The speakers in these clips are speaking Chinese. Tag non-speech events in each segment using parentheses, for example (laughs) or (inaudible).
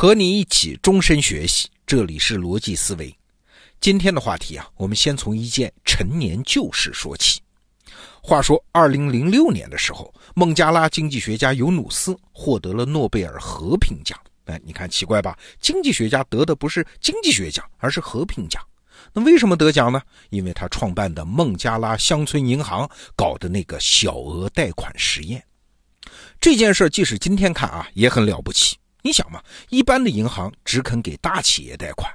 和你一起终身学习，这里是逻辑思维。今天的话题啊，我们先从一件陈年旧事说起。话说，二零零六年的时候，孟加拉经济学家尤努斯获得了诺贝尔和平奖。哎，你看奇怪吧？经济学家得的不是经济学奖，而是和平奖。那为什么得奖呢？因为他创办的孟加拉乡村银行搞的那个小额贷款实验。这件事即使今天看啊，也很了不起。你想嘛，一般的银行只肯给大企业贷款，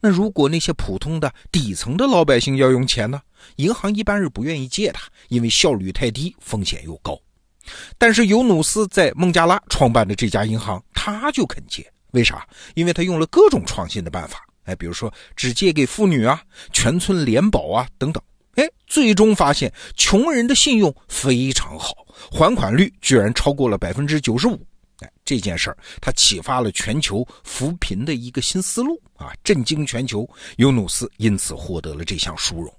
那如果那些普通的底层的老百姓要用钱呢？银行一般是不愿意借的，因为效率太低，风险又高。但是尤努斯在孟加拉创办的这家银行，他就肯借，为啥？因为他用了各种创新的办法，哎，比如说只借给妇女啊，全村联保啊等等，哎，最终发现穷人的信用非常好，还款率居然超过了百分之九十五。哎，这件事儿他启发了全球扶贫的一个新思路啊，震惊全球。尤努斯因此获得了这项殊荣。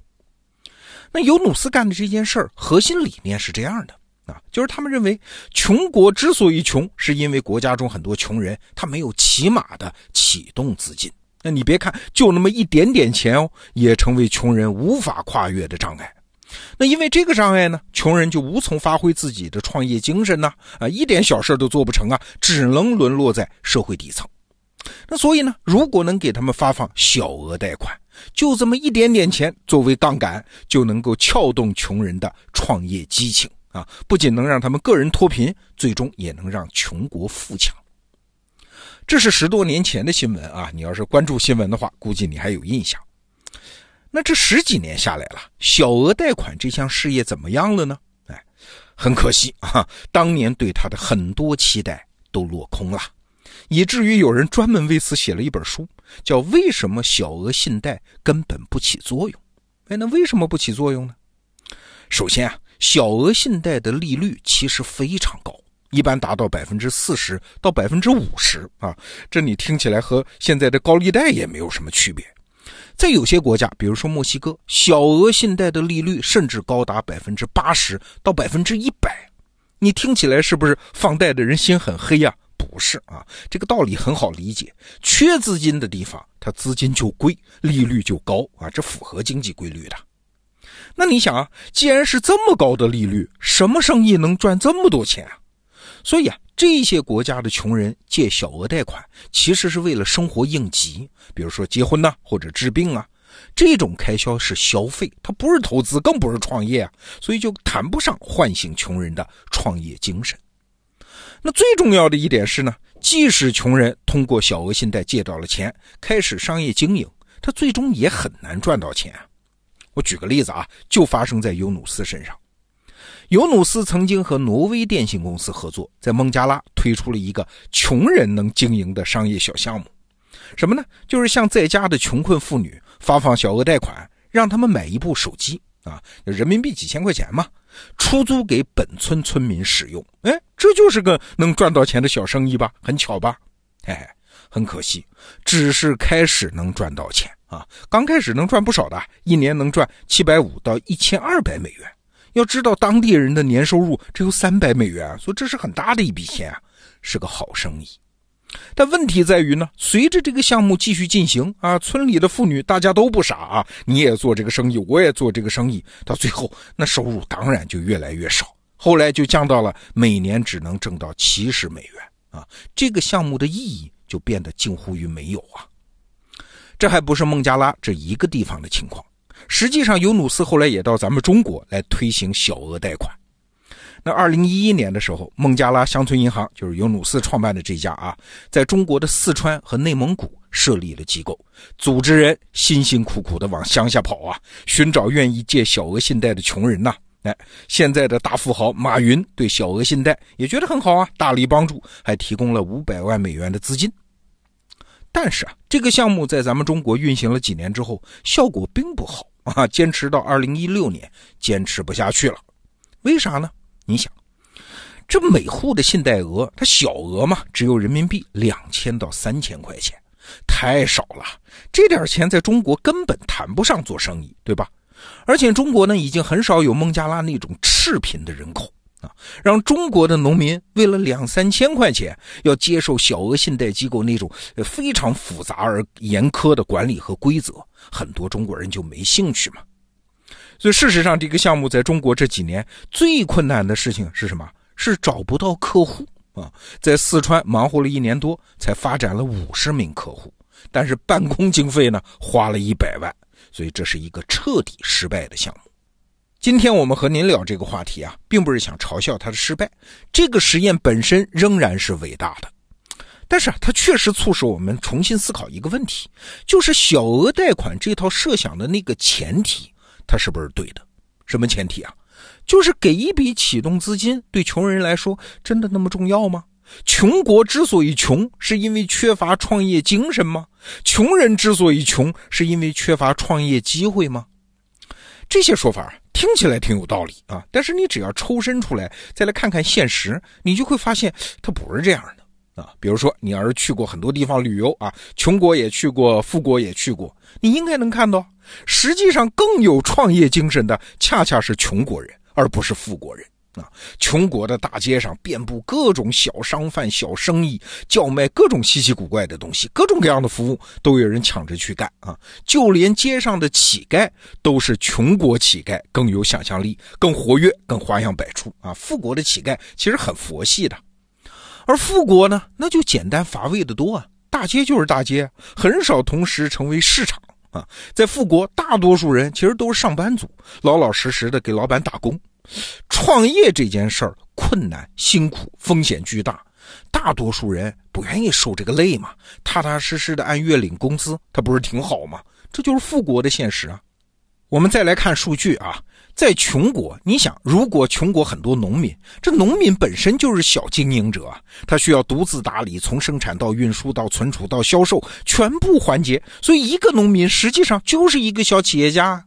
那尤努斯干的这件事儿核心理念是这样的啊，就是他们认为穷国之所以穷，是因为国家中很多穷人他没有起码的启动资金。那你别看就那么一点点钱哦，也成为穷人无法跨越的障碍。那因为这个障碍呢，穷人就无从发挥自己的创业精神呢，啊，一点小事都做不成啊，只能沦落在社会底层。那所以呢，如果能给他们发放小额贷款，就这么一点点钱作为杠杆，就能够撬动穷人的创业激情啊，不仅能让他们个人脱贫，最终也能让穷国富强。这是十多年前的新闻啊，你要是关注新闻的话，估计你还有印象。那这十几年下来了，小额贷款这项事业怎么样了呢？哎，很可惜啊，当年对他的很多期待都落空了，以至于有人专门为此写了一本书，叫《为什么小额信贷根本不起作用》。哎，那为什么不起作用呢？首先啊，小额信贷的利率其实非常高，一般达到百分之四十到百分之五十啊，这你听起来和现在的高利贷也没有什么区别。在有些国家，比如说墨西哥，小额信贷的利率甚至高达百分之八十到百分之一百。你听起来是不是放贷的人心很黑呀？不是啊，这个道理很好理解。缺资金的地方，它资金就贵，利率就高啊，这符合经济规律的。那你想啊，既然是这么高的利率，什么生意能赚这么多钱啊？所以啊。这些国家的穷人借小额贷款，其实是为了生活应急，比如说结婚呐，或者治病啊，这种开销是消费，它不是投资，更不是创业啊，所以就谈不上唤醒穷人的创业精神。那最重要的一点是呢，即使穷人通过小额信贷借到了钱，开始商业经营，他最终也很难赚到钱啊。我举个例子啊，就发生在尤努斯身上。尤努斯曾经和挪威电信公司合作，在孟加拉推出了一个穷人能经营的商业小项目，什么呢？就是向在家的穷困妇女发放小额贷款，让他们买一部手机啊，人民币几千块钱嘛，出租给本村村民使用。哎，这就是个能赚到钱的小生意吧？很巧吧？嘿嘿，很可惜，只是开始能赚到钱啊，刚开始能赚不少的，一年能赚七百五到一千二百美元。要知道当地人的年收入只有三百美元，所以这是很大的一笔钱啊，是个好生意。但问题在于呢，随着这个项目继续进行啊，村里的妇女大家都不傻啊，你也做这个生意，我也做这个生意，到最后那收入当然就越来越少，后来就降到了每年只能挣到七十美元啊，这个项目的意义就变得近乎于没有啊。这还不是孟加拉这一个地方的情况。实际上，尤努斯后来也到咱们中国来推行小额贷款。那二零一一年的时候，孟加拉乡村银行就是尤努斯创办的这家啊，在中国的四川和内蒙古设立了机构，组织人辛辛苦苦的往乡下跑啊，寻找愿意借小额信贷的穷人呐。哎，现在的大富豪马云对小额信贷也觉得很好啊，大力帮助，还提供了五百万美元的资金。但是啊，这个项目在咱们中国运行了几年之后，效果并不好啊，坚持到二零一六年，坚持不下去了。为啥呢？你想，这每户的信贷额，它小额嘛，只有人民币两千到三千块钱，太少了。这点钱在中国根本谈不上做生意，对吧？而且中国呢，已经很少有孟加拉那种赤贫的人口啊，让中国的农民为了两三千块钱要接受小额信贷机构那种非常复杂而严苛的管理和规则，很多中国人就没兴趣嘛。所以事实上，这个项目在中国这几年最困难的事情是什么？是找不到客户啊！在四川忙活了一年多，才发展了五十名客户，但是办公经费呢花了一百万，所以这是一个彻底失败的项目。今天我们和您聊这个话题啊，并不是想嘲笑他的失败，这个实验本身仍然是伟大的。但是啊，它确实促使我们重新思考一个问题，就是小额贷款这套设想的那个前提，它是不是对的？什么前提啊？就是给一笔启动资金，对穷人来说真的那么重要吗？穷国之所以穷，是因为缺乏创业精神吗？穷人之所以穷，是因为缺乏创业机会吗？这些说法。听起来挺有道理啊，但是你只要抽身出来，再来看看现实，你就会发现它不是这样的啊。比如说，你要是去过很多地方旅游啊，穷国也去过，富国也去过，你应该能看到，实际上更有创业精神的，恰恰是穷国人，而不是富国人。啊，穷国的大街上遍布各种小商贩、小生意，叫卖各种稀奇古怪的东西，各种各样的服务都有人抢着去干啊！就连街上的乞丐都是穷国乞丐，更有想象力，更活跃，更花样百出啊！富国的乞丐其实很佛系的，而富国呢，那就简单乏味的多啊！大街就是大街，很少同时成为市场啊！在富国，大多数人其实都是上班族，老老实实的给老板打工。创业这件事儿困难、辛苦、风险巨大，大多数人不愿意受这个累嘛，踏踏实实的按月领工资，他不是挺好吗？这就是富国的现实啊。我们再来看数据啊，在穷国，你想，如果穷国很多农民，这农民本身就是小经营者，他需要独自打理从生产到运输到存储到销售全部环节，所以一个农民实际上就是一个小企业家。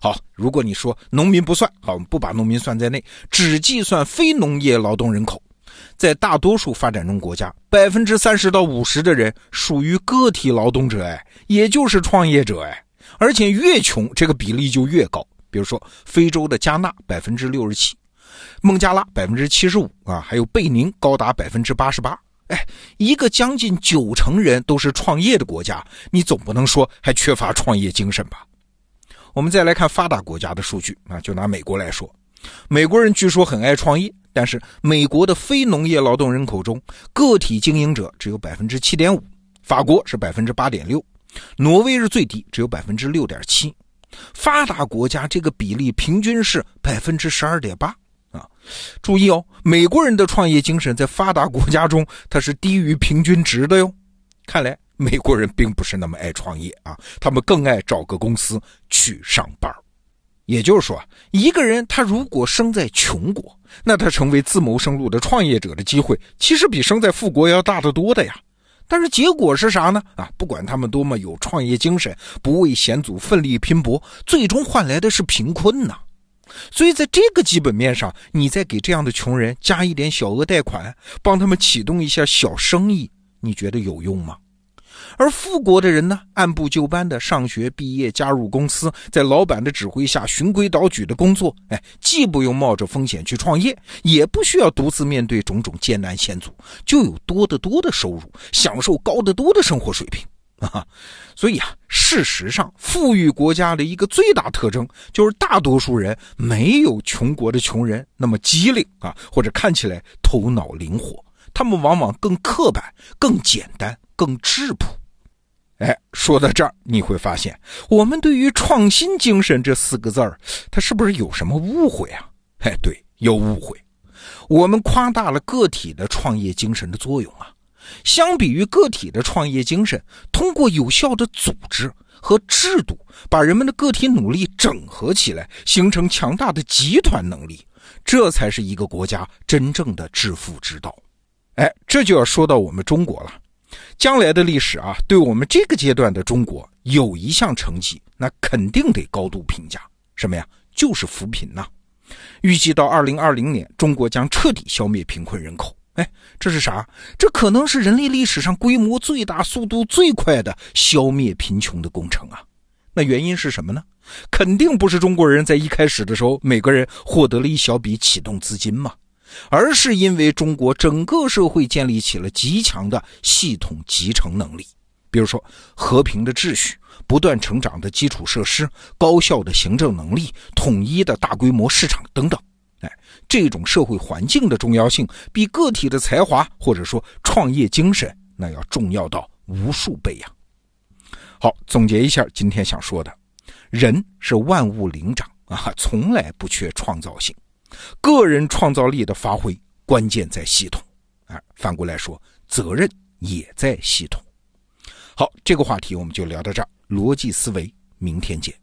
好，如果你说农民不算，好，我们不把农民算在内，只计算非农业劳动人口，在大多数发展中国家，百分之三十到五十的人属于个体劳动者，哎，也就是创业者，哎，而且越穷，这个比例就越高。比如说非洲的加纳百分之六十七，孟加拉百分之七十五啊，还有贝宁高达百分之八十八，哎，一个将近九成人都是创业的国家，你总不能说还缺乏创业精神吧？我们再来看发达国家的数据啊，就拿美国来说，美国人据说很爱创业，但是美国的非农业劳动人口中，个体经营者只有百分之七点五，法国是百分之八点六，挪威是最低，只有百分之六点七，发达国家这个比例平均是百分之十二点八啊。注意哦，美国人的创业精神在发达国家中，它是低于平均值的哟。看来。美国人并不是那么爱创业啊，他们更爱找个公司去上班也就是说，一个人他如果生在穷国，那他成为自谋生路的创业者的机会，其实比生在富国要大得多的呀。但是结果是啥呢？啊，不管他们多么有创业精神，不畏险阻奋力拼搏，最终换来的是贫困呐。所以在这个基本面上，你再给这样的穷人加一点小额贷款，帮他们启动一下小生意，你觉得有用吗？而富国的人呢，按部就班的上学、毕业、加入公司，在老板的指挥下循规蹈矩的工作，哎，既不用冒着风险去创业，也不需要独自面对种种艰难险阻，就有多得多的收入，享受高得多的生活水平 (laughs) 啊！所以啊，事实上，富裕国家的一个最大特征就是大多数人没有穷国的穷人那么机灵啊，或者看起来头脑灵活，他们往往更刻板、更简单。更质朴，哎，说到这儿，你会发现，我们对于“创新精神”这四个字儿，它是不是有什么误会啊？哎，对，有误会，我们夸大了个体的创业精神的作用啊。相比于个体的创业精神，通过有效的组织和制度，把人们的个体努力整合起来，形成强大的集团能力，这才是一个国家真正的致富之道。哎，这就要说到我们中国了。将来的历史啊，对我们这个阶段的中国有一项成绩，那肯定得高度评价。什么呀？就是扶贫呐。预计到二零二零年，中国将彻底消灭贫困人口。哎，这是啥？这可能是人类历史上规模最大、速度最快的消灭贫穷的工程啊。那原因是什么呢？肯定不是中国人在一开始的时候每个人获得了一小笔启动资金嘛。而是因为中国整个社会建立起了极强的系统集成能力，比如说和平的秩序、不断成长的基础设施、高效的行政能力、统一的大规模市场等等。哎，这种社会环境的重要性比个体的才华或者说创业精神那要重要到无数倍呀。好，总结一下今天想说的，人是万物灵长啊，从来不缺创造性。个人创造力的发挥，关键在系统。啊，反过来说，责任也在系统。好，这个话题我们就聊到这儿。逻辑思维，明天见。